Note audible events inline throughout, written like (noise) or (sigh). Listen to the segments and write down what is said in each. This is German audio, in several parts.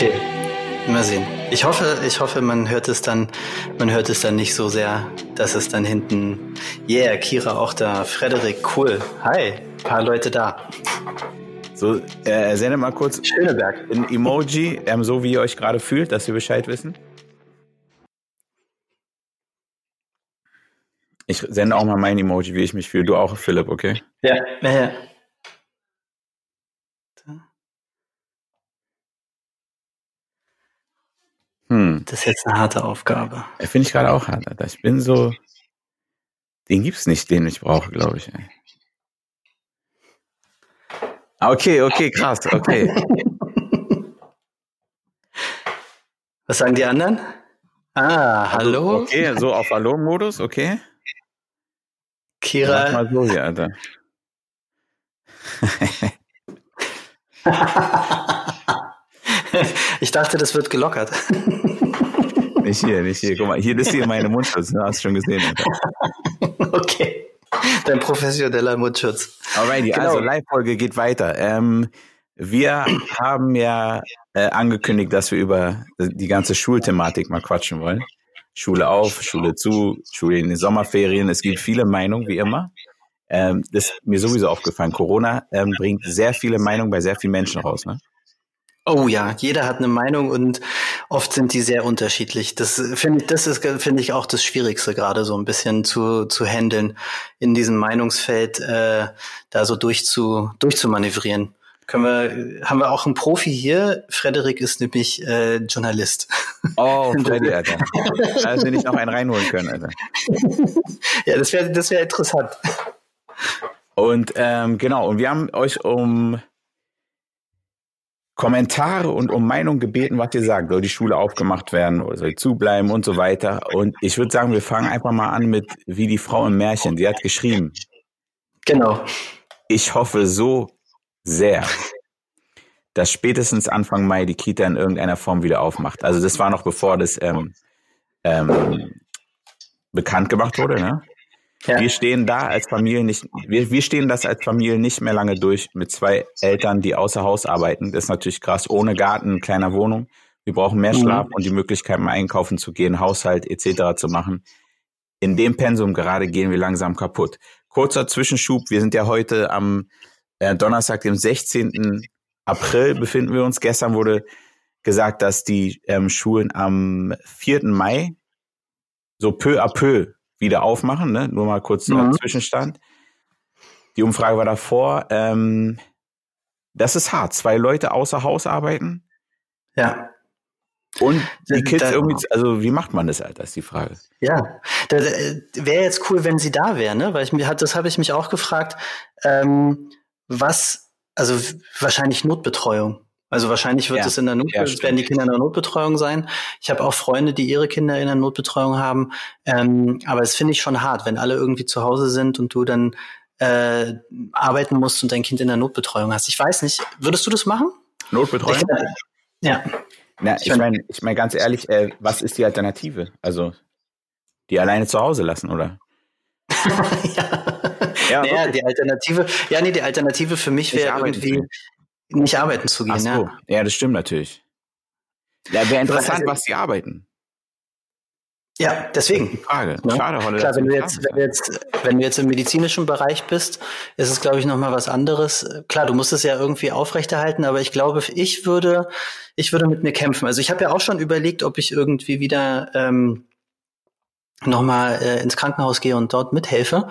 Okay, mal sehen. Ich hoffe, ich hoffe, man hört es dann, man hört es dann nicht so sehr, dass es dann hinten, yeah, Kira auch da, Frederik, cool, hi, paar Leute da. So, äh, sende mal kurz Schöneberg. ein Emoji, ähm, so wie ihr euch gerade fühlt, dass wir Bescheid wissen. Ich sende auch mal mein Emoji, wie ich mich fühle. Du auch, Philipp, okay? Ja, ja, ja. Hm. Das ist jetzt eine harte Aufgabe. Finde ich gerade auch hart, Alter. Ich bin so. Den gibt's nicht, den ich brauche, glaube ich. Ey. Ah, Okay, okay, krass, okay. Was sagen die anderen? Ah, hallo, Okay, so auf Hallo-Modus, okay. Mach Kira. mal so hier, Alter. (laughs) ich dachte, das wird gelockert. Nicht hier, nicht hier. Guck mal, hier ist hier meine (laughs) Mundschutz. Du hast schon gesehen, Alter. (laughs) okay. Dein professioneller Mundschutz. Alrighty, Genau. also Live-Folge geht weiter. Ähm, wir haben ja äh, angekündigt, dass wir über die ganze Schulthematik mal quatschen wollen. Schule auf, Schule zu, Schule in den Sommerferien. Es gibt viele Meinungen, wie immer. Ähm, das ist mir sowieso aufgefallen. Corona ähm, bringt sehr viele Meinungen bei sehr vielen Menschen raus. Ne? Oh ja, jeder hat eine Meinung und oft sind die sehr unterschiedlich. Das finde ich, das ist finde ich auch das Schwierigste gerade so ein bisschen zu zu handeln in diesem Meinungsfeld, äh, da so durchzu durchzumanövrieren. Können wir, haben wir auch einen Profi hier? Frederik ist nämlich äh, Journalist. Oh, (laughs) Freddy, Alter. Da wir nicht noch einen reinholen können, Alter. (laughs) ja, das wäre das wäre interessant. Und ähm, genau, und wir haben euch um Kommentare und um Meinung gebeten, was ihr sagt. Soll die Schule aufgemacht werden oder soll zubleiben und so weiter. Und ich würde sagen, wir fangen einfach mal an mit wie die Frau im Märchen. Die hat geschrieben, Genau. ich hoffe so sehr, dass spätestens Anfang Mai die Kita in irgendeiner Form wieder aufmacht. Also das war noch bevor das ähm, ähm, bekannt gemacht wurde. Ne? Ja. Wir stehen da als Familie nicht, wir, wir stehen das als Familie nicht mehr lange durch mit zwei Eltern, die außer Haus arbeiten. Das ist natürlich krass, ohne Garten, kleiner Wohnung. Wir brauchen mehr Mhm. Schlaf und die Möglichkeit, mal einkaufen zu gehen, Haushalt etc. zu machen. In dem Pensum gerade gehen wir langsam kaputt. Kurzer Zwischenschub, wir sind ja heute am äh, Donnerstag, dem 16. April befinden wir uns. Gestern wurde gesagt, dass die ähm, Schulen am 4. Mai so peu à peu wieder aufmachen. Ne? Nur mal kurz Mhm. äh, Zwischenstand. Die Umfrage war davor. Ähm, das ist hart. Zwei Leute außer Haus arbeiten Ja. und die Kids da- irgendwie, also wie macht man das, Alter, ist die Frage. Ja, wäre jetzt cool, wenn sie da wäre, ne? Weil ich mir hat, das habe ich mich auch gefragt. Ähm, was, also wahrscheinlich Notbetreuung. Also wahrscheinlich wird Ja, es in der Not, ja, werden die Kinder in der Notbetreuung sein. Ich habe auch Freunde, die ihre Kinder in der Notbetreuung haben. Ähm, aber es finde ich schon hart, wenn alle irgendwie zu Hause sind und du dann äh, arbeiten musst und dein Kind in der Notbetreuung hast. Ich weiß nicht, würdest du das machen? Notbetreuung? Ja. Na, Ich meine, ich mein, ganz ehrlich, äh, was ist die Alternative? Also, die alleine zu Hause lassen, oder? (laughs) ja. Ja, naja, die Alternative, ja, nee, die Alternative für mich wäre irgendwie. Nicht arbeiten zu gehen. Ach so. ja. Ja, das stimmt natürlich. Ja, wäre interessant, was die arbeiten. ja, deswegen. Die Frage. Ja. Schade, Holle. Klar, wenn du jetzt, wenn du jetzt, wenn du jetzt im medizinischen Bereich bist, ist es, glaube ich, nochmal was anderes. Klar, du musst es ja irgendwie aufrechterhalten, aber ich glaube, ich würde, ich würde mit mir kämpfen. Also ich habe ja auch schon überlegt, ob ich irgendwie wieder ähm, nochmal äh, ins Krankenhaus gehe und dort mithelfe.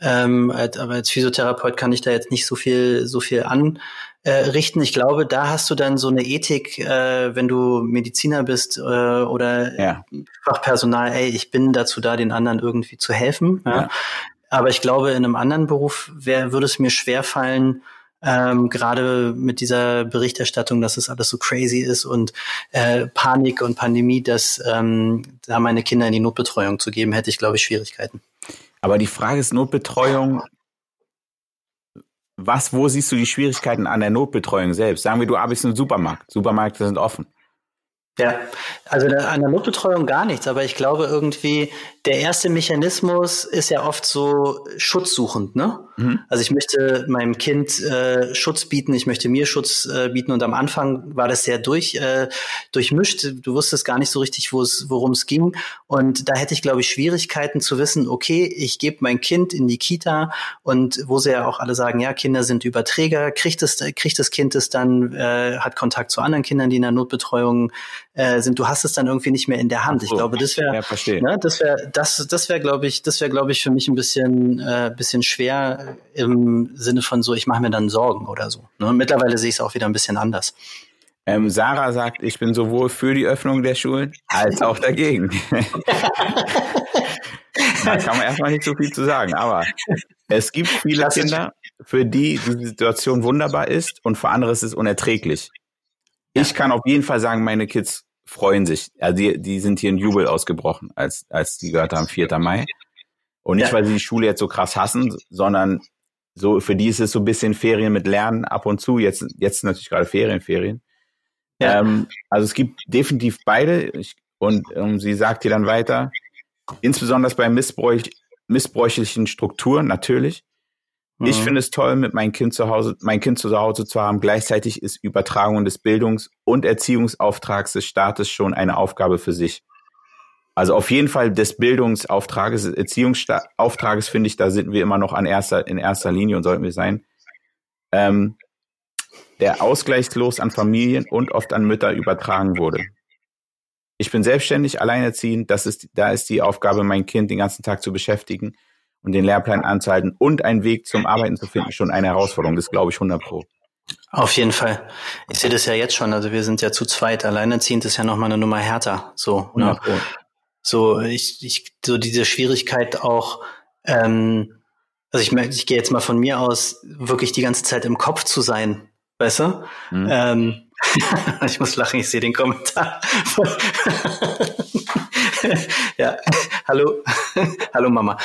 Ähm, aber als Physiotherapeut kann ich da jetzt nicht so viel, so viel anrichten. Äh, richten. ich glaube, da hast du dann so eine Ethik, äh, wenn du Mediziner bist äh, oder Ja. Fachpersonal, ey, ich bin dazu da, den anderen irgendwie zu helfen. Ja. Ja. Aber ich glaube, in einem anderen Beruf wär, würde es mir schwer fallen, ähm, gerade mit dieser Berichterstattung, dass es alles so crazy ist und äh, Panik und Pandemie, dass ähm, da meine Kinder in die Notbetreuung zu geben, hätte ich, glaube ich, Schwierigkeiten. Aber die Frage ist Notbetreuung. Was, wo siehst du die Schwierigkeiten an der Notbetreuung selbst? Sagen wir, du arbeitest im Supermarkt. Supermärkte sind offen. Ja, also an der Notbetreuung gar nichts, aber ich glaube irgendwie, der erste Mechanismus ist ja oft so schutzsuchend, ne? Mhm. Also ich möchte meinem Kind äh, Schutz bieten, ich möchte mir Schutz äh, bieten und am Anfang war das sehr durch, äh, durchmischt. Du wusstest gar nicht so richtig, worum es ging und da hätte ich, glaube ich, Schwierigkeiten zu wissen, okay, ich gebe mein Kind in die Kita und wo sie ja auch alle sagen, ja, Kinder sind Überträger, kriegt das, kriegt das Kind es dann, äh, hat Kontakt zu anderen Kindern, die in der Notbetreuung äh, sind, du hast es dann irgendwie nicht mehr in der Hand. Ich glaube, das wäre, ja, ne, das wäre, das, das wäre, glaube ich, das wäre, glaube ich, für mich ein bisschen, äh, bisschen schwer im Sinne von so, ich mache mir dann Sorgen oder so. Ne? Mittlerweile sehe ich es auch wieder ein bisschen anders. Ähm, Sarah sagt, ich bin sowohl für die Öffnung der Schulen als auch dagegen. (laughs) da kann man erstmal nicht so viel zu sagen, aber es gibt viele Kinder, für die die Situation wunderbar ist und für andere ist es unerträglich. Ich kann auf jeden Fall sagen, meine Kids freuen sich. Also die, die sind hier in Jubel ausgebrochen, als, als die gehört haben, 4. Mai. Und nicht, ja. weil sie die Schule jetzt so krass hassen, sondern so, für die ist es so ein bisschen Ferien mit Lernen ab und zu. Jetzt, jetzt natürlich gerade Ferien, Ferien. Ja. Ähm, also es gibt definitiv beide. Ich, und ähm, sie sagt hier dann weiter, insbesondere bei Missbräuch, missbräuchlichen Strukturen natürlich. Ich mhm. finde es toll, mit meinem Kind zu Hause, mein Kind zu Hause zu haben. Gleichzeitig ist Übertragung des Bildungs- und Erziehungsauftrags des Staates schon eine Aufgabe für sich. Also auf jeden Fall des Bildungsauftrages, Erziehungsauftrages finde ich, da sind wir immer noch an erster, in erster Linie und sollten wir sein. Ähm, der ausgleichslos an Familien und oft an Mütter übertragen wurde. Ich bin selbstständig, alleinerziehend, das ist, da ist die Aufgabe, mein Kind den ganzen Tag zu beschäftigen und den Lehrplan anzuhalten und einen Weg zum Arbeiten zu finden, schon eine Herausforderung. Das glaube ich 100 pro. Auf jeden Fall. Ich sehe das ja jetzt schon. Also wir sind ja zu zweit. Alleinerziehend ist ja noch mal eine Nummer härter. So, ne? so ich, ich, so diese Schwierigkeit auch. Ähm, also ich, ich gehe jetzt mal von mir aus, wirklich die ganze Zeit im Kopf zu sein, weißt du? Mhm. Ähm, (laughs) ich muss lachen, ich sehe den Kommentar. (laughs) ja, hallo, (laughs) hallo Mama,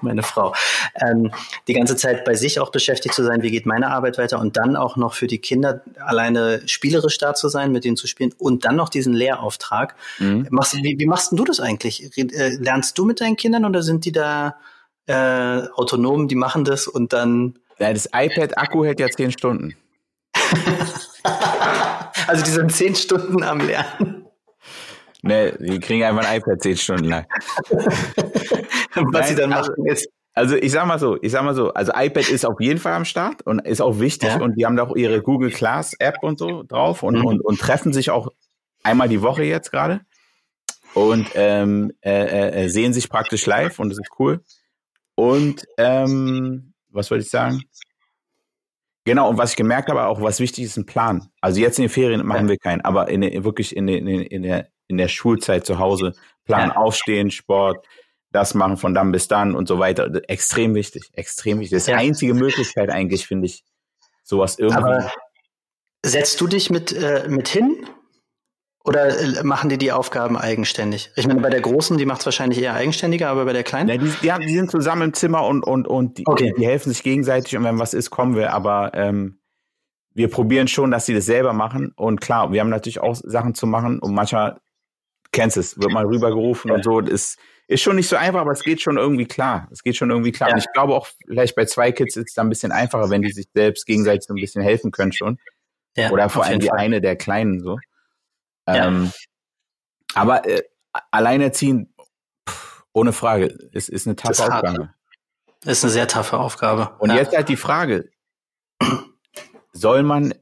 meine Frau. Ähm, die ganze Zeit bei sich auch beschäftigt zu sein, wie geht meine Arbeit weiter und dann auch noch für die Kinder alleine spielerisch da zu sein, mit denen zu spielen und dann noch diesen Lehrauftrag. Mhm. Machst, wie, wie machst denn du das eigentlich? Äh, lernst du mit deinen Kindern oder sind die da äh, autonom, die machen das und dann... Ja, das iPad-Akku hält ja zehn Stunden. Also die sind zehn Stunden am Lernen. Nee, die kriegen einfach ein iPad zehn Stunden lang. (laughs) Was Nein, sie dann also, machen ist. Also ich sag mal so, ich sag mal so, also iPad ist auf jeden Fall am Start und ist auch wichtig ja. und die haben da auch ihre Google Class App und so drauf und, mhm. und, und treffen sich auch einmal die Woche jetzt gerade und ähm, äh, äh, äh, sehen sich praktisch live und das ist cool. Und ähm, was wollte ich sagen? Genau, und was ich gemerkt habe, auch was wichtig ist, ein Plan. Also jetzt in den Ferien machen ja. wir keinen, aber in, wirklich in, in, in, der, in der Schulzeit zu Hause, Plan ja. aufstehen, Sport, das machen von dann bis dann und so weiter. Extrem wichtig, extrem wichtig. Das ist ja. die einzige Möglichkeit eigentlich, finde ich, sowas irgendwie. Aber setzt du dich mit, äh, mit hin oder äh, machen die die Aufgaben eigenständig? Ich meine, bei der Großen, die macht es wahrscheinlich eher eigenständiger, aber bei der Kleinen? Ja, die, die, die, sind zusammen im Zimmer und, und, und die, okay. die helfen sich gegenseitig und wenn was ist, kommen wir. Aber ähm, wir probieren schon, dass sie das selber machen. Und klar, wir haben natürlich auch Sachen zu machen und manchmal kennst es, wird mal rübergerufen ja. und so. Das ist schon nicht so einfach, aber es geht schon irgendwie klar. Es geht schon irgendwie klar. Ja. Und ich glaube auch, vielleicht bei zwei Kids ist es dann ein bisschen einfacher, wenn die sich selbst gegenseitig so ein bisschen helfen können schon. Ja, Oder vor allem die eine der Kleinen so. Ähm, aber äh, alleinerziehen, pff, ohne Frage, ist, ist eine taffe Aufgabe. Ist eine sehr taffe Aufgabe. Und jetzt halt die Frage, soll man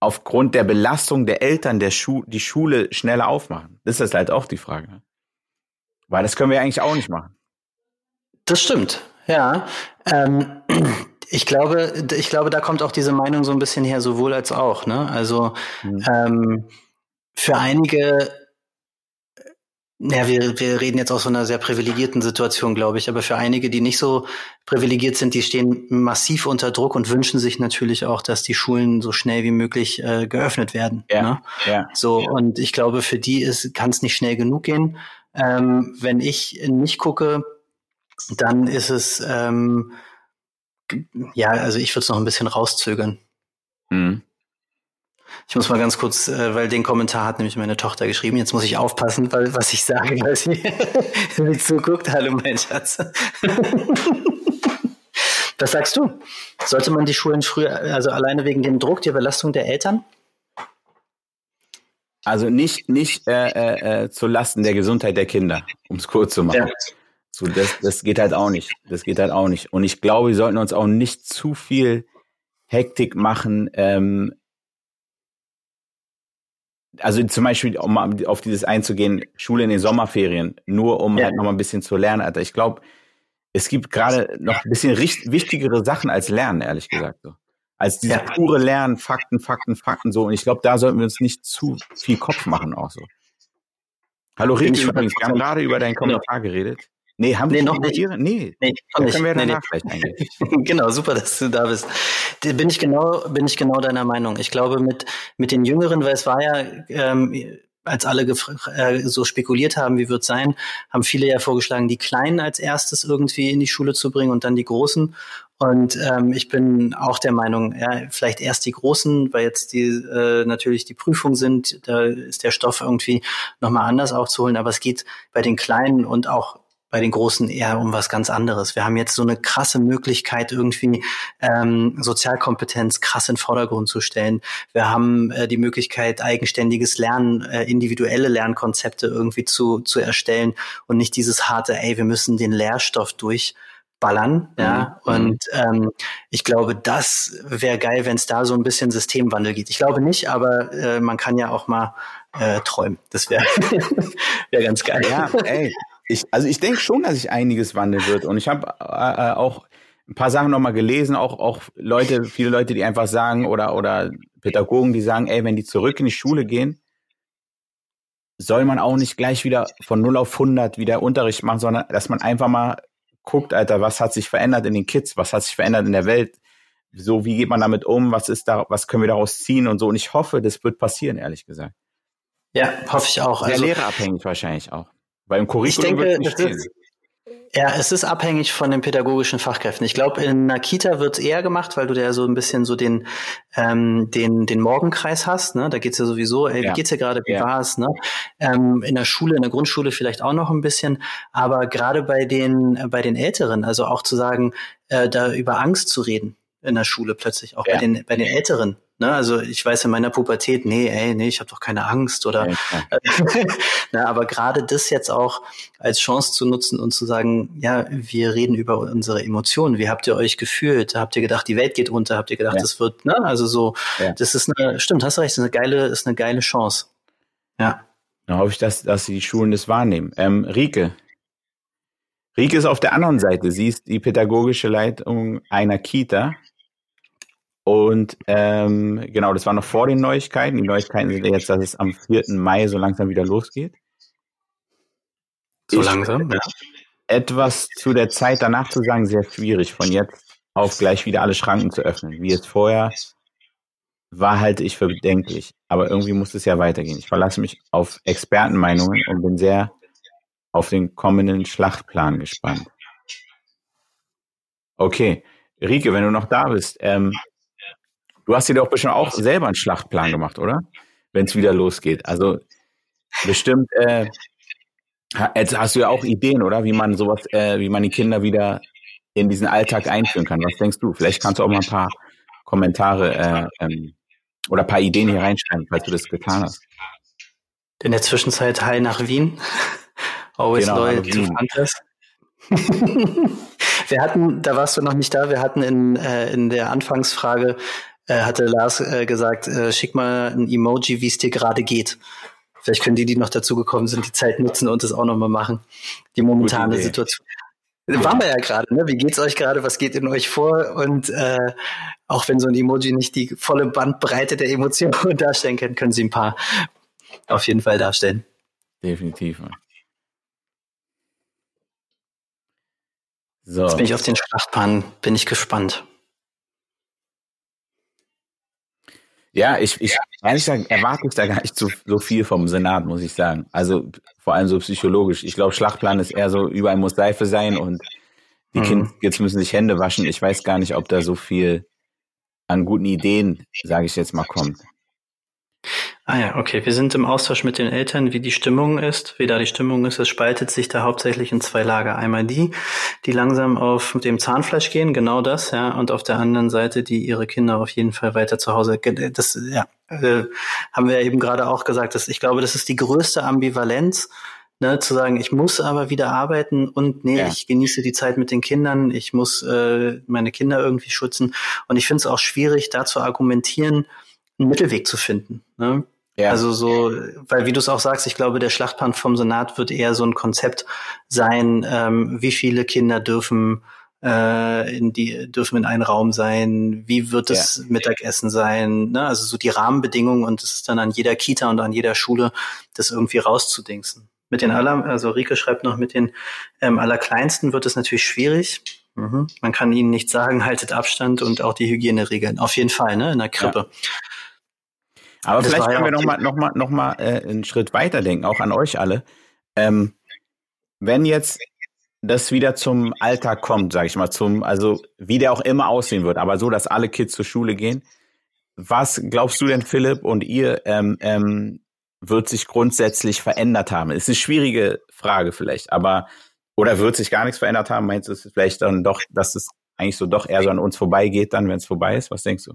aufgrund der Belastung der Eltern der Schu die Schule schneller aufmachen? Das ist halt auch die Frage. Weil das können wir eigentlich auch nicht machen. Das stimmt, ja. Ähm, ich glaube, ich glaube, da kommt auch diese Meinung so ein bisschen her, sowohl als auch. Ne? Also mhm. ähm, für einige ja, wir, wir reden jetzt aus so einer sehr privilegierten Situation, glaube ich. Aber für einige, die nicht so privilegiert sind, die stehen massiv unter Druck und wünschen sich natürlich auch, dass die Schulen so schnell wie möglich äh, geöffnet werden. Ja, ne? ja. So, und ich glaube, für die kann es nicht schnell genug gehen. Ähm, wenn ich nicht gucke, dann ist es, ähm, ja, also ich würde es noch ein bisschen rauszögern. Mhm. Ich muss mal ganz kurz, äh, weil den Kommentar hat nämlich meine Tochter geschrieben. Jetzt muss ich aufpassen, weil was ich sage, weil sie, (laughs) sie zuguckt. Hallo, mein Schatz. (laughs) was sagst du? Sollte man die Schulen früher, also alleine wegen dem Druck, der Belastung der Eltern? Also nicht, nicht äh, äh, äh zu Lasten der Gesundheit der Kinder, um es kurz zu machen. Ja. So, das, das geht halt auch nicht. Das geht halt auch nicht. Und ich glaube, wir sollten uns auch nicht zu viel Hektik machen. Ähm, also zum Beispiel, um auf dieses einzugehen, Schule in den Sommerferien, nur um ja. halt noch mal ein bisschen zu lernen, Alter. Ich glaube, es gibt gerade noch ein bisschen wichtigere Sachen als Lernen, ehrlich gesagt. So als dieses ja. pure Lernen, Fakten, Fakten, Fakten so. Und ich glaube, da sollten wir uns nicht zu viel Kopf machen auch so. Hallo Rick, übrigens, wir haben gerade über deinen Kommentar geredet. Nee, haben nee, wir noch nicht. Ihre? Nee, nee da können wir nee, danach nee. vielleicht (laughs) genau, super, dass du da bist. Bin ich genau, bin ich genau deiner Meinung. Ich glaube, mit, mit den Jüngeren, weil es war ja, ähm, als alle äh, so spekuliert haben, wie wird sein, haben viele ja vorgeschlagen, die Kleinen als erstes irgendwie in die Schule zu bringen und dann die Großen. Und ähm, ich bin auch der Meinung, ja, vielleicht erst die Großen, weil jetzt die äh, natürlich die Prüfungen sind, da ist der Stoff irgendwie nochmal anders aufzuholen. Aber es geht bei den Kleinen und auch bei den Großen eher um was ganz anderes. Wir haben jetzt so eine krasse Möglichkeit, irgendwie ähm, Sozialkompetenz krass in den Vordergrund zu stellen. Wir haben äh, die Möglichkeit, eigenständiges Lernen, äh, individuelle Lernkonzepte irgendwie zu, zu erstellen und nicht dieses harte, ey, wir müssen den Lehrstoff durch ballern. Ja, mhm. und ähm, ich glaube, das wäre geil, wenn es da so ein bisschen Systemwandel geht. Ich glaube nicht, aber äh, man kann ja auch mal äh, träumen. Das wäre (laughs) wär ganz geil. Ja, ey, ich, also ich denke schon, dass sich einiges wandeln wird. Und ich habe äh, äh, auch ein paar Sachen nochmal gelesen, auch, auch Leute, viele Leute, die einfach sagen, oder, oder Pädagogen, die sagen, ey, wenn die zurück in die Schule gehen, soll man auch nicht gleich wieder von 0 auf 100 wieder Unterricht machen, sondern dass man einfach mal guckt, Alter, was hat sich verändert in den Kids, was hat sich verändert in der Welt, so wie geht man damit um, was ist da, was können wir daraus ziehen und so. Und ich hoffe, das wird passieren, ehrlich gesagt. Ja, hoffe ich auch. Sehr also, lehrerabhängig wahrscheinlich auch. Weil im Curriculum wird nicht stehen. Ja, es ist abhängig von den pädagogischen Fachkräften. Ich glaube, in einer Kita wird es eher gemacht, weil du da so ein bisschen so den, ähm, den, den Morgenkreis hast. Ne? Da geht's ja sowieso, ey, wie ja. geht's dir gerade, wie ja. war's? Ne? Ähm, in der Schule, in der Grundschule vielleicht auch noch ein bisschen. Aber gerade bei den, äh, bei den Älteren, also auch zu sagen, äh, da über Angst zu reden in der Schule plötzlich, auch ja. bei den, bei den Älteren. Ne, also ich weiß in meiner Pubertät, nee, ey, nee, ich habe doch keine Angst oder ja, (laughs) Na, aber gerade das jetzt auch als Chance zu nutzen und zu sagen, ja, wir reden über unsere Emotionen. Wie habt ihr euch gefühlt? Habt ihr gedacht, die Welt geht unter? Habt ihr gedacht, ja. wird, ne? Also so, ja. das ist eine, stimmt, hast recht, das ist eine geile, ist eine geile Chance. Ja. Dann hoffe ich, dass, dass die Schulen das wahrnehmen. Ähm, Rike. Rike ist auf der anderen Seite. Sie ist die pädagogische Leitung einer Kita und ähm, genau, das war noch vor den Neuigkeiten. Die Neuigkeiten sind jetzt, dass es am 4. Mai so langsam wieder losgeht. So ich, langsam, ja. Etwas zu der Zeit danach zu sagen, sehr schwierig, von jetzt auf gleich wieder alle Schranken zu öffnen. Wie es vorher war, halte ich für bedenklich. Aber irgendwie muss es ja weitergehen. Ich verlasse mich auf Expertenmeinungen und bin sehr auf den kommenden Schlachtplan gespannt. Okay, Rike, wenn du noch da bist, ähm, Du hast dir doch bestimmt auch selber einen Schlachtplan gemacht, oder? Wenn es wieder losgeht. Also bestimmt, äh, jetzt hast du ja auch Ideen, oder? Wie man sowas, äh, wie man die Kinder wieder in diesen Alltag einführen kann. Was denkst du? Vielleicht kannst du auch mal ein paar Kommentare äh, ähm, oder ein paar Ideen hier reinschreiben, falls du das getan hast. In der Zwischenzeit Hi nach Wien. (laughs) Always genau, loyal to Fantas. (laughs) wir hatten, da warst du noch nicht da, wir hatten in, äh, in der Anfangsfrage äh, hatte Lars äh, gesagt, äh, schick mal ein Emoji, wie es dir gerade geht. Vielleicht können die, die noch dazugekommen sind, die Zeit nutzen und das auch nochmal machen. Die momentane Situation. Waren wir ja gerade, ne? Wie geht's euch gerade? Was geht in euch vor? Und äh, auch wenn so ein Emoji nicht die volle Bandbreite der Emotionen (laughs) darstellen kann, können sie ein paar auf jeden Fall darstellen. Definitiv. So. Jetzt bin ich auf den Schlachtplan, bin ich gespannt. Ja, ich, ich ehrlich gesagt erwarte ich da gar nicht so, so viel vom Senat, muss ich sagen. Also vor allem so psychologisch. Ich glaube, Schlachtplan ist eher so, überall muss Seife sein und die mhm. Kinder jetzt müssen sich Hände waschen. Ich weiß gar nicht, ob da so viel an guten Ideen, sage ich jetzt mal, kommt. Ah ja, okay. Wir sind im Austausch mit den Eltern, wie die Stimmung ist, wie da die Stimmung ist. Es spaltet sich da hauptsächlich in zwei Lager. Einmal die, die langsam auf dem Zahnfleisch gehen, genau das, ja, und auf der anderen Seite, die ihre Kinder auf jeden Fall weiter zu Hause. Das, ja, äh, haben wir eben gerade auch gesagt. Dass ich glaube, das ist die größte Ambivalenz. Ne, zu sagen, ich muss aber wieder arbeiten und nee, ja. ich genieße die Zeit mit den Kindern, ich muss äh, meine Kinder irgendwie schützen. Und ich finde es auch schwierig, da zu argumentieren, einen Mittelweg zu finden. Ne? Ja. Also so, weil wie du es auch sagst, ich glaube, der Schlachtplan vom Senat wird eher so ein Konzept sein, ähm, wie viele Kinder dürfen äh, in die dürfen in einem Raum sein, wie wird das ja. Mittagessen sein, ne? also so die Rahmenbedingungen und es ist dann an jeder Kita und an jeder Schule, das irgendwie rauszudingsen. Mit den aller, also Rike schreibt noch, mit den ähm, Allerkleinsten wird es natürlich schwierig. Mhm. Man kann ihnen nicht sagen, haltet Abstand und auch die Hygieneregeln. Auf jeden Fall, ne, in der Krippe. Ja. Aber das vielleicht können wir nochmal noch mal, noch mal, äh, einen Schritt weiter denken, auch an euch alle. Ähm, wenn jetzt das wieder zum Alltag kommt, sage ich mal, zum, also wie der auch immer aussehen wird, aber so, dass alle Kids zur Schule gehen. Was glaubst du denn, Philipp und ihr, ähm, ähm, wird sich grundsätzlich verändert haben? Ist eine schwierige Frage vielleicht, aber oder wird sich gar nichts verändert haben? Meinst du, es vielleicht dann doch, dass es eigentlich so doch eher so an uns vorbeigeht, dann, wenn es vorbei ist? Was denkst du?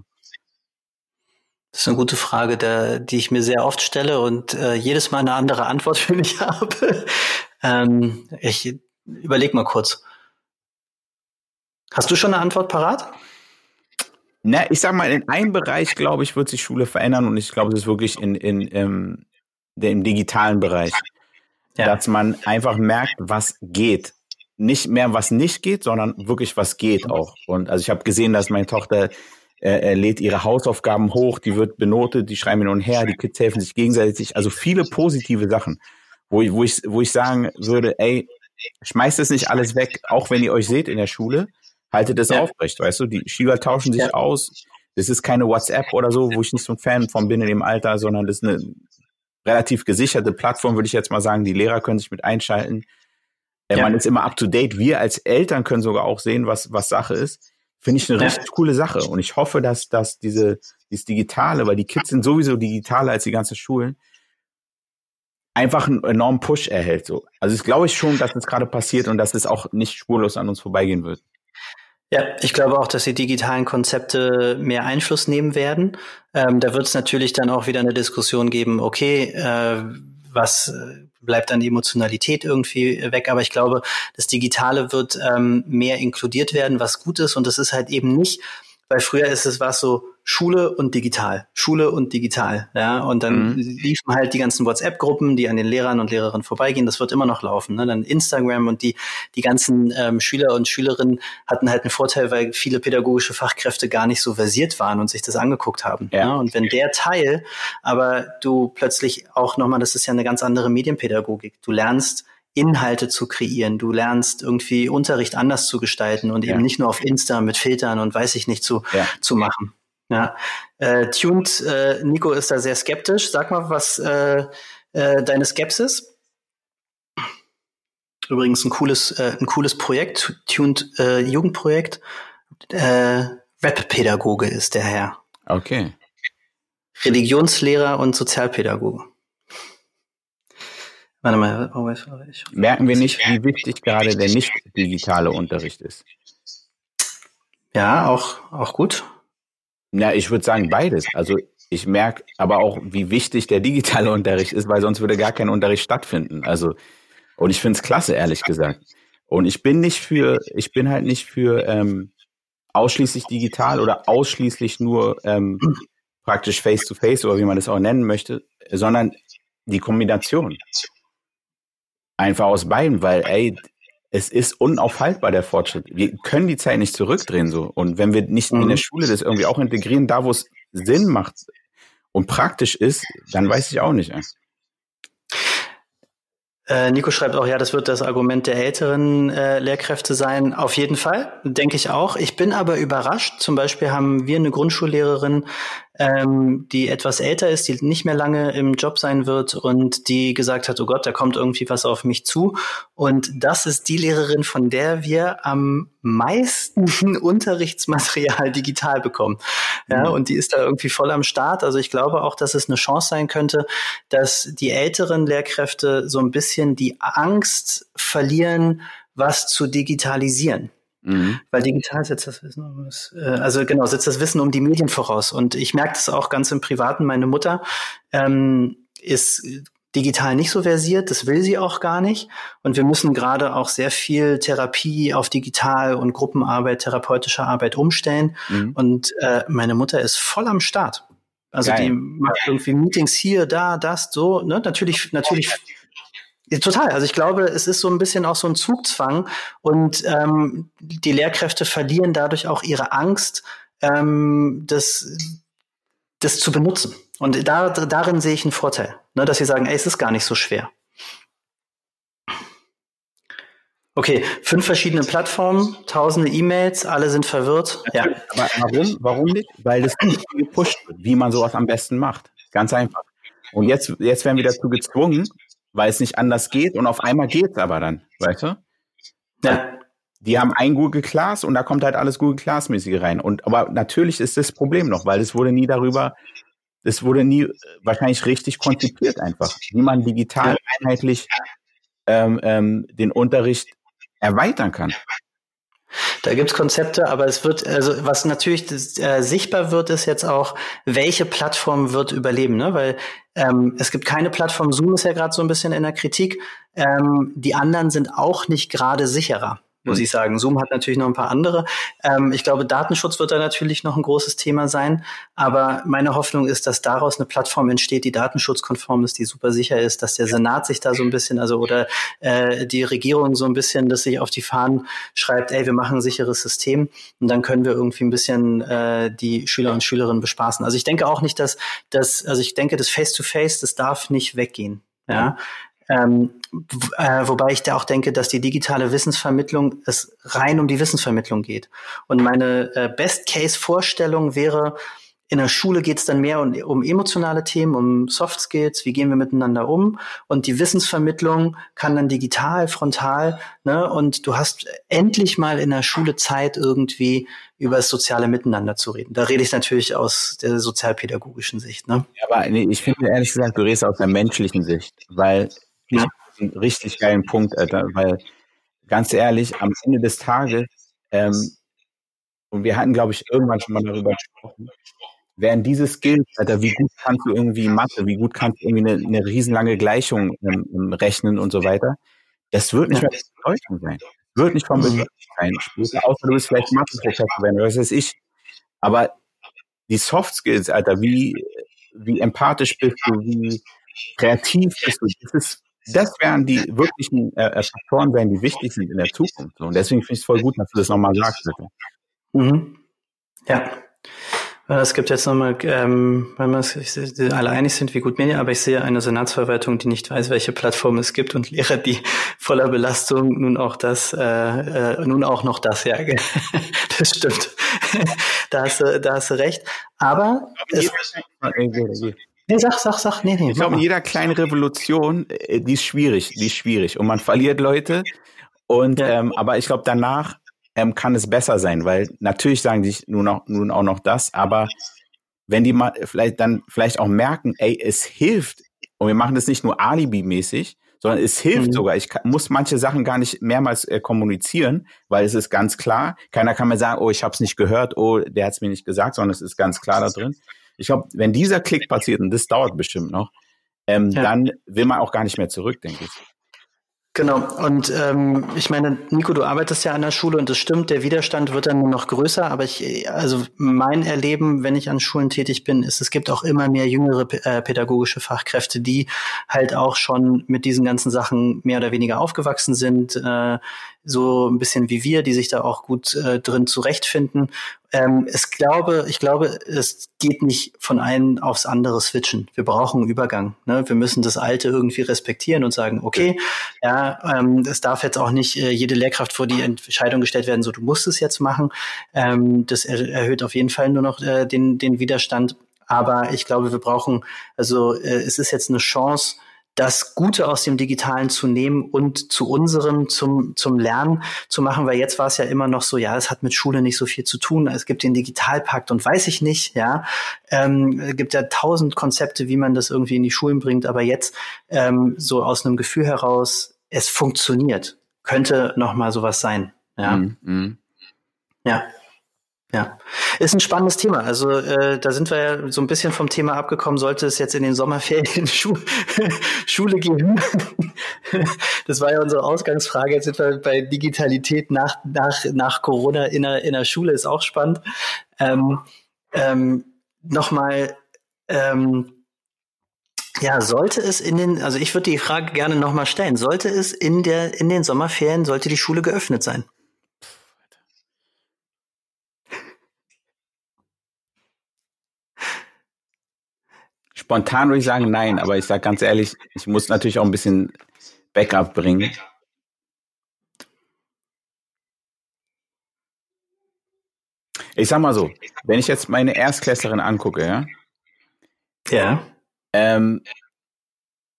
Das ist eine gute Frage, der, die ich mir sehr oft stelle und äh, jedes Mal eine andere Antwort (laughs) für mich habe. ähm, ich überleg mal kurz. Hast du schon eine Antwort parat? Na, ich sag mal, in einem Bereich, glaube ich, wird sich Schule verändern und ich glaube, das ist wirklich in, in, in dem digitalen Bereich. Ja. Dass man einfach merkt, was geht. Nicht mehr, was nicht geht, sondern wirklich, was geht auch. Und also ich habe gesehen, dass meine Tochter er lädt ihre Hausaufgaben hoch, die wird benotet, die schreiben hin und her, die Kids helfen sich gegenseitig. Also viele positive Sachen, wo ich, wo ich, wo ich sagen würde, ey, schmeißt es nicht alles weg, auch wenn ihr euch seht in der Schule, haltet es ja. aufrecht, weißt du? Die Schüler tauschen sich ja. aus. Das ist keine WhatsApp oder so, wo ich nicht so ein Fan von bin in dem Alter, sondern das ist eine relativ gesicherte Plattform, würde ich jetzt mal sagen. Die Lehrer können sich mit einschalten. Äh, ja. Man ist immer up to date. Wir als Eltern können sogar auch sehen, was, was Sache ist. Finde ich eine richtig coole Sache. Und ich hoffe, dass, dass diese, dieses Digitale, weil die Kids sind sowieso digitaler als die ganzen Schulen, einfach einen enormen Push erhält. So. Also ich glaube ich schon, dass das gerade passiert und dass es auch nicht spurlos an uns vorbeigehen wird. Ja, ich glaube auch, dass die digitalen Konzepte mehr Einfluss nehmen werden. Ähm, da wird es natürlich dann auch wieder eine Diskussion geben, okay, äh, was äh, bleibt an Emotionalität irgendwie weg. Aber ich glaube, das Digitale wird ähm, mehr inkludiert werden, was gut ist. Und das ist halt eben nicht, weil früher ist es was so, Schule und digital, Schule und digital, ja, und dann mhm. liefen halt die ganzen WhatsApp-Gruppen, die an den Lehrern und Lehrerinnen vorbeigehen, das wird immer noch laufen, ne? dann Instagram und die, die ganzen ähm, Schüler und Schülerinnen hatten halt einen Vorteil, weil viele pädagogische Fachkräfte gar nicht so versiert waren und sich das angeguckt haben, ja, ja? und wenn der Teil, aber du plötzlich auch nochmal, das ist ja eine ganz andere Medienpädagogik, du lernst Inhalte zu kreieren. Du lernst irgendwie Unterricht anders zu gestalten und ja. eben nicht nur auf Insta mit Filtern und weiß ich nicht zu, ja. zu machen. Ja, äh, Tuned, äh, Nico ist da sehr skeptisch. Sag mal, was äh, äh, deine Skepsis? Übrigens ein cooles, äh, ein cooles Projekt, Tuned äh, Jugendprojekt. Äh, Webpädagoge ist der Herr. Okay. Religionslehrer und Sozialpädagoge. Warte mal, oh, ich, merken wir nicht, wie wichtig gerade der nicht digitale Unterricht ist? Ja, auch, auch gut. Ja, ich würde sagen beides. Also ich merke aber auch, wie wichtig der digitale (laughs) Unterricht ist, weil sonst würde gar kein Unterricht stattfinden. Also, und ich finde es klasse, ehrlich gesagt. Und ich bin nicht für, ich bin halt nicht für ähm, ausschließlich digital oder ausschließlich nur ähm, praktisch face-to-face -face oder wie man das auch nennen möchte, sondern die Kombination. Einfach aus beiden, weil, ey, es ist unaufhaltbar, der Fortschritt. Wir können die Zeit nicht zurückdrehen, so. Und wenn wir nicht mhm. in der mhm. Schule das irgendwie auch integrieren, da wo es Sinn macht und praktisch ist, dann weiß ich auch nicht. Ey. Äh, Nico schreibt auch, ja, das wird das Argument der älteren äh, Lehrkräfte sein. Auf jeden Fall, denke ich auch. Ich bin aber überrascht. Zum Beispiel haben wir eine Grundschullehrerin, ähm, die etwas älter ist, die nicht mehr lange im Job sein wird und die gesagt hat, oh Gott, da kommt irgendwie was auf mich zu. Und das ist die Lehrerin, von der wir am meisten (laughs) Unterrichtsmaterial digital bekommen. Ja, mhm. und die ist da irgendwie voll am Start. Also ich glaube auch, dass es eine Chance sein könnte, dass die älteren Lehrkräfte so ein bisschen die Angst verlieren, was zu digitalisieren. Mhm. Weil digital setzt das Wissen um das, äh, also genau, setzt das Wissen um die Medien voraus. Und ich merke das auch ganz im Privaten. Meine Mutter ähm, ist digital nicht so versiert, das will sie auch gar nicht. Und wir müssen gerade auch sehr viel Therapie auf digital und Gruppenarbeit, therapeutische Arbeit umstellen. Mhm. Und äh, meine Mutter ist voll am Start. Also Geil. die macht irgendwie Meetings hier, da, das, so. Ne? Natürlich, natürlich total. Also ich glaube, es ist so ein bisschen auch so ein Zugzwang und ähm, die Lehrkräfte verlieren dadurch auch ihre Angst, ähm, das, das zu benutzen. Und da, darin sehe ich einen Vorteil, ne, dass sie sagen, ey, es ist gar nicht so schwer. Okay, fünf verschiedene Plattformen, tausende E-Mails, alle sind verwirrt. Ja. Aber warum? Warum nicht? Weil das nicht gepusht wird, wie man sowas am besten macht. Ganz einfach. Und jetzt, jetzt werden wir dazu gezwungen, weil es nicht anders geht und auf einmal geht's aber dann, weißt du? Ja. Die haben ein Google Class und da kommt halt alles Google Class mäßige rein. Und aber natürlich ist das Problem noch, weil es wurde nie darüber, es wurde nie wahrscheinlich richtig konzipiert einfach, wie man digital einheitlich ähm, ähm, den Unterricht erweitern kann. Da gibt's Konzepte, aber es wird, also was natürlich äh, sichtbar wird, ist jetzt auch, welche Plattform wird überleben, ne? Weil ähm, es gibt keine Plattform, Zoom ist ja gerade so ein bisschen in der Kritik. Ähm, die anderen sind auch nicht gerade sicherer muss mhm. ich sagen. Zoom hat natürlich noch ein paar andere. Ähm, ich glaube, Datenschutz wird da natürlich noch ein großes Thema sein. Aber meine Hoffnung ist, dass daraus eine Plattform entsteht, die datenschutzkonform ist, die super sicher ist, dass der Senat sich da so ein bisschen, also oder äh, die Regierung so ein bisschen, dass sich auf die Fahnen schreibt, ey, wir machen ein sicheres System und dann können wir irgendwie ein bisschen äh, die Schüler und Schülerinnen bespaßen. Also ich denke auch nicht, dass das, also ich denke, das Face-to-Face, -face, das darf nicht weggehen. Ja, ähm, äh, wobei ich da auch denke, dass die digitale Wissensvermittlung es rein um die Wissensvermittlung geht. Und meine äh, Best-Case-Vorstellung wäre, in der Schule geht es dann mehr um, um, emotionale Themen, um Soft Skills, wie gehen wir miteinander um. Und die Wissensvermittlung kann dann digital, frontal, ne? Und du hast endlich mal in der Schule Zeit, irgendwie über das soziale Miteinander zu reden. Da rede ich natürlich aus der sozialpädagogischen Sicht. Ne? Ja, aber ich finde ehrlich gesagt, du redest aus der menschlichen Sicht, weil ja. einen richtig geilen Punkt, Alter, weil ganz ehrlich, am Ende des Tages, ähm, und wir hatten, glaube ich, irgendwann schon mal darüber gesprochen, wären diese Skills, Alter, wie gut kannst du irgendwie Mathe, wie gut kannst du irgendwie eine, eine riesenlange Gleichung ähm, rechnen und so weiter, das wird nicht mehr Bedeutung sein. Wird nicht von Bedeutung sein. Später, außer du bist vielleicht Mathe-Professor werden, was weiß ich. Aber die Soft Skills, Alter, wie, wie empathisch bist du, wie kreativ bist du, das ist das wären die wirklichen äh, äh, Faktoren, wären die wichtig sind in der Zukunft. Und deswegen finde ich es voll gut, dass du das nochmal sagst. Bitte. Mhm. Ja. Es gibt jetzt nochmal, ähm, wenn wir alle einig sind, wie gut Medien, aber ich sehe eine Senatsverwaltung, die nicht weiß, welche Plattform es gibt und Lehrer, die (laughs) voller Belastung nun auch das, äh, äh, nun auch noch das, ja, (laughs) das stimmt. (laughs) da hast du, da hast du recht. Aber, aber es, Nee, sag, sag, sag, nee, nee. Ich glaube, in jeder kleinen Revolution, äh, die ist schwierig, die ist schwierig. Und man verliert Leute. Und, ja. ähm, aber ich glaube, danach ähm, kann es besser sein, weil natürlich sagen die nun auch, nun auch noch das, aber wenn die mal vielleicht dann vielleicht auch merken, ey, es hilft, und wir machen das nicht nur Alibi-mäßig, sondern es hilft mhm. sogar. Ich kann, muss manche Sachen gar nicht mehrmals äh, kommunizieren, weil es ist ganz klar. Keiner kann mir sagen, oh, ich habe es nicht gehört, oh, der hat es mir nicht gesagt, sondern es ist ganz klar da drin. Ich glaube, wenn dieser Klick passiert, und das dauert bestimmt noch, ähm, ja. dann will man auch gar nicht mehr zurück, denke ich. Genau. Und ähm, ich meine, Nico, du arbeitest ja an der Schule und das stimmt, der Widerstand wird dann nur noch größer. Aber ich, also mein Erleben, wenn ich an Schulen tätig bin, ist, es gibt auch immer mehr jüngere äh, pädagogische Fachkräfte, die halt auch schon mit diesen ganzen Sachen mehr oder weniger aufgewachsen sind, äh, so ein bisschen wie wir, die sich da auch gut äh, drin zurechtfinden. Ähm, es glaube, ich glaube, es geht nicht von einem aufs andere switchen. Wir brauchen einen Übergang. Ne? Wir müssen das Alte irgendwie respektieren und sagen, okay, ja, ähm, es darf jetzt auch nicht äh, jede Lehrkraft vor die Entscheidung gestellt werden, so du musst es jetzt machen. Ähm, das er erhöht auf jeden Fall nur noch äh, den, den Widerstand. Aber ich glaube, wir brauchen, also äh, es ist jetzt eine Chance, das Gute aus dem Digitalen zu nehmen und zu unserem, zum, zum Lernen zu machen, weil jetzt war es ja immer noch so, ja, es hat mit Schule nicht so viel zu tun. Es gibt den Digitalpakt und weiß ich nicht, ja. Ähm, es gibt ja tausend Konzepte, wie man das irgendwie in die Schulen bringt, aber jetzt ähm, so aus einem Gefühl heraus, es funktioniert, könnte noch mal sowas sein, ja. Mm, mm. Ja. Ja, ist ein spannendes Thema. Also äh, da sind wir ja so ein bisschen vom Thema abgekommen. Sollte es jetzt in den Sommerferien (laughs) Schu (laughs) Schule geben? (laughs) das war ja unsere Ausgangsfrage. Jetzt sind wir bei Digitalität nach nach nach Corona in der in der Schule ist auch spannend. Ähm, ähm, Nochmal. Ähm, ja, sollte es in den, also ich würde die Frage gerne nochmal stellen. Sollte es in der in den Sommerferien sollte die Schule geöffnet sein? Spontan würde ich sagen nein, aber ich sage ganz ehrlich, ich muss natürlich auch ein bisschen Backup bringen. Ich sag mal so, wenn ich jetzt meine Erstklässlerin angucke, ja, ja. Ähm,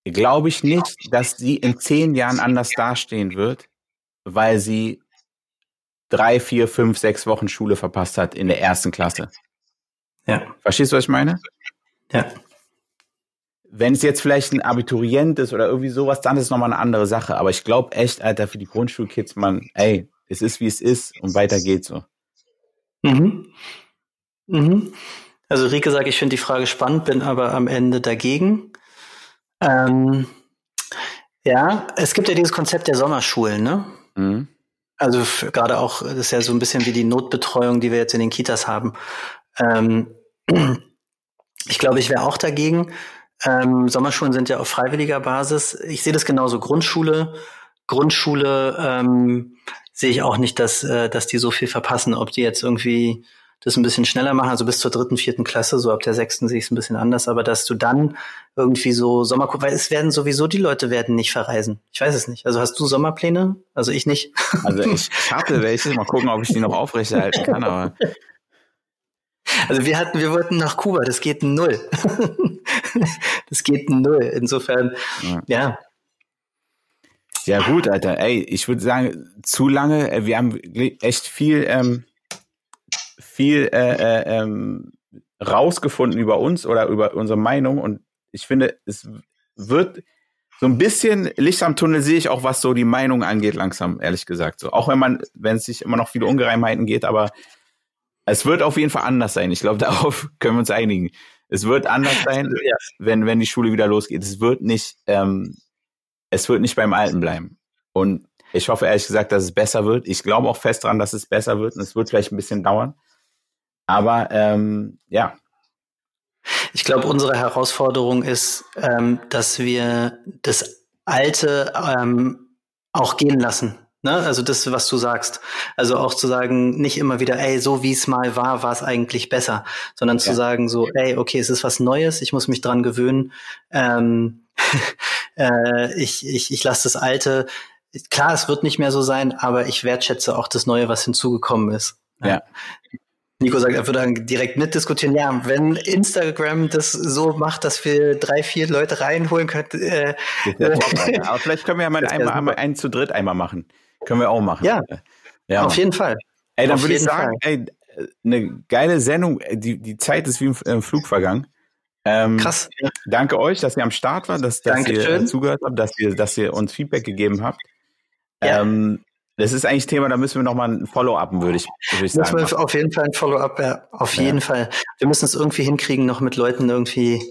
glaube ich nicht, dass sie in zehn Jahren anders dastehen wird, weil sie drei, vier, fünf, sechs Wochen Schule verpasst hat in der ersten Klasse. Ja. Verstehst du, was ich meine? Ja. Wenn es jetzt vielleicht ein Abiturient ist oder irgendwie sowas, dann ist es nochmal eine andere Sache. Aber ich glaube echt, Alter, für die Grundschulkids, man, ey, es ist wie es ist und weiter geht's so. Mhm. Mhm. Also Rike sagt, ich finde die Frage spannend, bin aber am Ende dagegen. Ähm, ja, es gibt ja dieses Konzept der Sommerschulen, ne? Mhm. Also gerade auch, das ist ja so ein bisschen wie die Notbetreuung, die wir jetzt in den Kitas haben. Ähm, (clears throat) ich glaube, ich wäre auch dagegen. Ähm, Sommerschulen sind ja auf freiwilliger Basis. Ich sehe das genauso. Grundschule, Grundschule ähm, sehe ich auch nicht, dass, äh, dass die so viel verpassen. Ob die jetzt irgendwie das ein bisschen schneller machen, also bis zur dritten, vierten Klasse, so ab der sechsten sehe ich es ein bisschen anders, aber dass du dann irgendwie so Sommer, weil es werden sowieso die Leute werden nicht verreisen. Ich weiß es nicht. Also hast du Sommerpläne? Also ich nicht. (laughs) Also ich hatte welche, mal gucken, ob ich die noch aufrechterhalten kann, aber also wir hatten, wir wollten nach Kuba, das geht null. (laughs) (laughs) das geht null. Insofern, ja. ja. Ja gut, Alter. Ey, ich würde sagen, zu lange. Äh, wir haben echt viel, ähm, viel äh, äh, ähm, rausgefunden über uns oder über unsere Meinung. Und ich finde, es wird so ein bisschen Licht am Tunnel sehe ich auch, was so die Meinung angeht, langsam, ehrlich gesagt. So, auch wenn man, wenn es sich immer noch viele Ungereimheiten geht, aber es wird auf jeden Fall anders sein. Ich glaube, (laughs) darauf können wir uns einigen. Es wird anders (laughs) sein, ja. wenn, wenn die Schule wieder losgeht. Es wird nicht, ähm, es wird nicht beim Alten bleiben. Und ich hoffe ehrlich gesagt, dass es besser wird. Ich glaube auch fest daran, dass es besser wird. Und es wird vielleicht ein bisschen dauern. Aber ähm, ja. Ich glaube, unsere Herausforderung ist, ähm, dass wir das Alte ähm, auch gehen lassen. Ne? Also das, was du sagst. Also auch zu sagen, nicht immer wieder, ey, so wie es mal war, war es eigentlich besser, sondern zu ja. sagen so, ey, okay, es ist was Neues, ich muss mich dran gewöhnen. Ähm, (laughs) äh, ich ich, ich lasse das Alte. Klar, es wird nicht mehr so sein, aber ich wertschätze auch das Neue, was hinzugekommen ist. Ja. Nico sagt, er würde dann direkt mitdiskutieren. Ja, wenn Instagram das so macht, dass wir drei, vier Leute reinholen können. Äh, (laughs) aber vielleicht können wir ja mal einmal, einmal einen zu dritt einmal machen. Können wir auch machen. Ja, ja auf jeden Fall. Ey, dann würde ich sagen, ey, eine geile Sendung. Die, die Zeit ist wie im äh, Flug vergangen. Ähm, Krass. Danke euch, dass ihr am Start wart, dass, dass ihr äh, zugehört habt, dass ihr, dass ihr uns Feedback gegeben habt. Ja. Ähm, das ist eigentlich Thema, da müssen wir nochmal ein Follow-upen, würde ich, würd ich sagen. Müssen wir auf jeden Fall ein Follow-up, ja, auf ja. jeden Fall. Wir müssen es irgendwie hinkriegen, noch mit Leuten irgendwie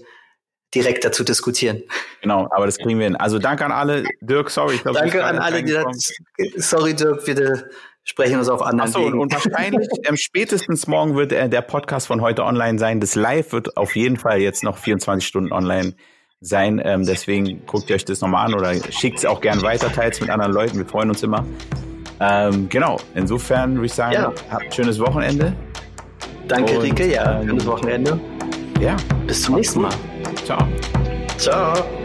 direkt dazu diskutieren. Genau, aber das kriegen wir hin. Also danke an alle. Dirk, sorry. Ich glaub, danke an alle, die das, sorry Dirk, wir sprechen uns auf anderen Achso, und wahrscheinlich (laughs) ähm, spätestens morgen wird äh, der Podcast von heute online sein. Das Live wird auf jeden Fall jetzt noch 24 Stunden online sein. Ähm, deswegen guckt ihr euch das nochmal an oder schickt es auch gern weiter, teilt es mit anderen Leuten. Wir freuen uns immer. Ähm, genau, insofern würde ich sagen, ja. habt ein schönes Wochenende. Danke, und, Rike. Ja, ähm, schönes Wochenende. Ja. Bis zum nächsten Mal. Ciao. Ciao.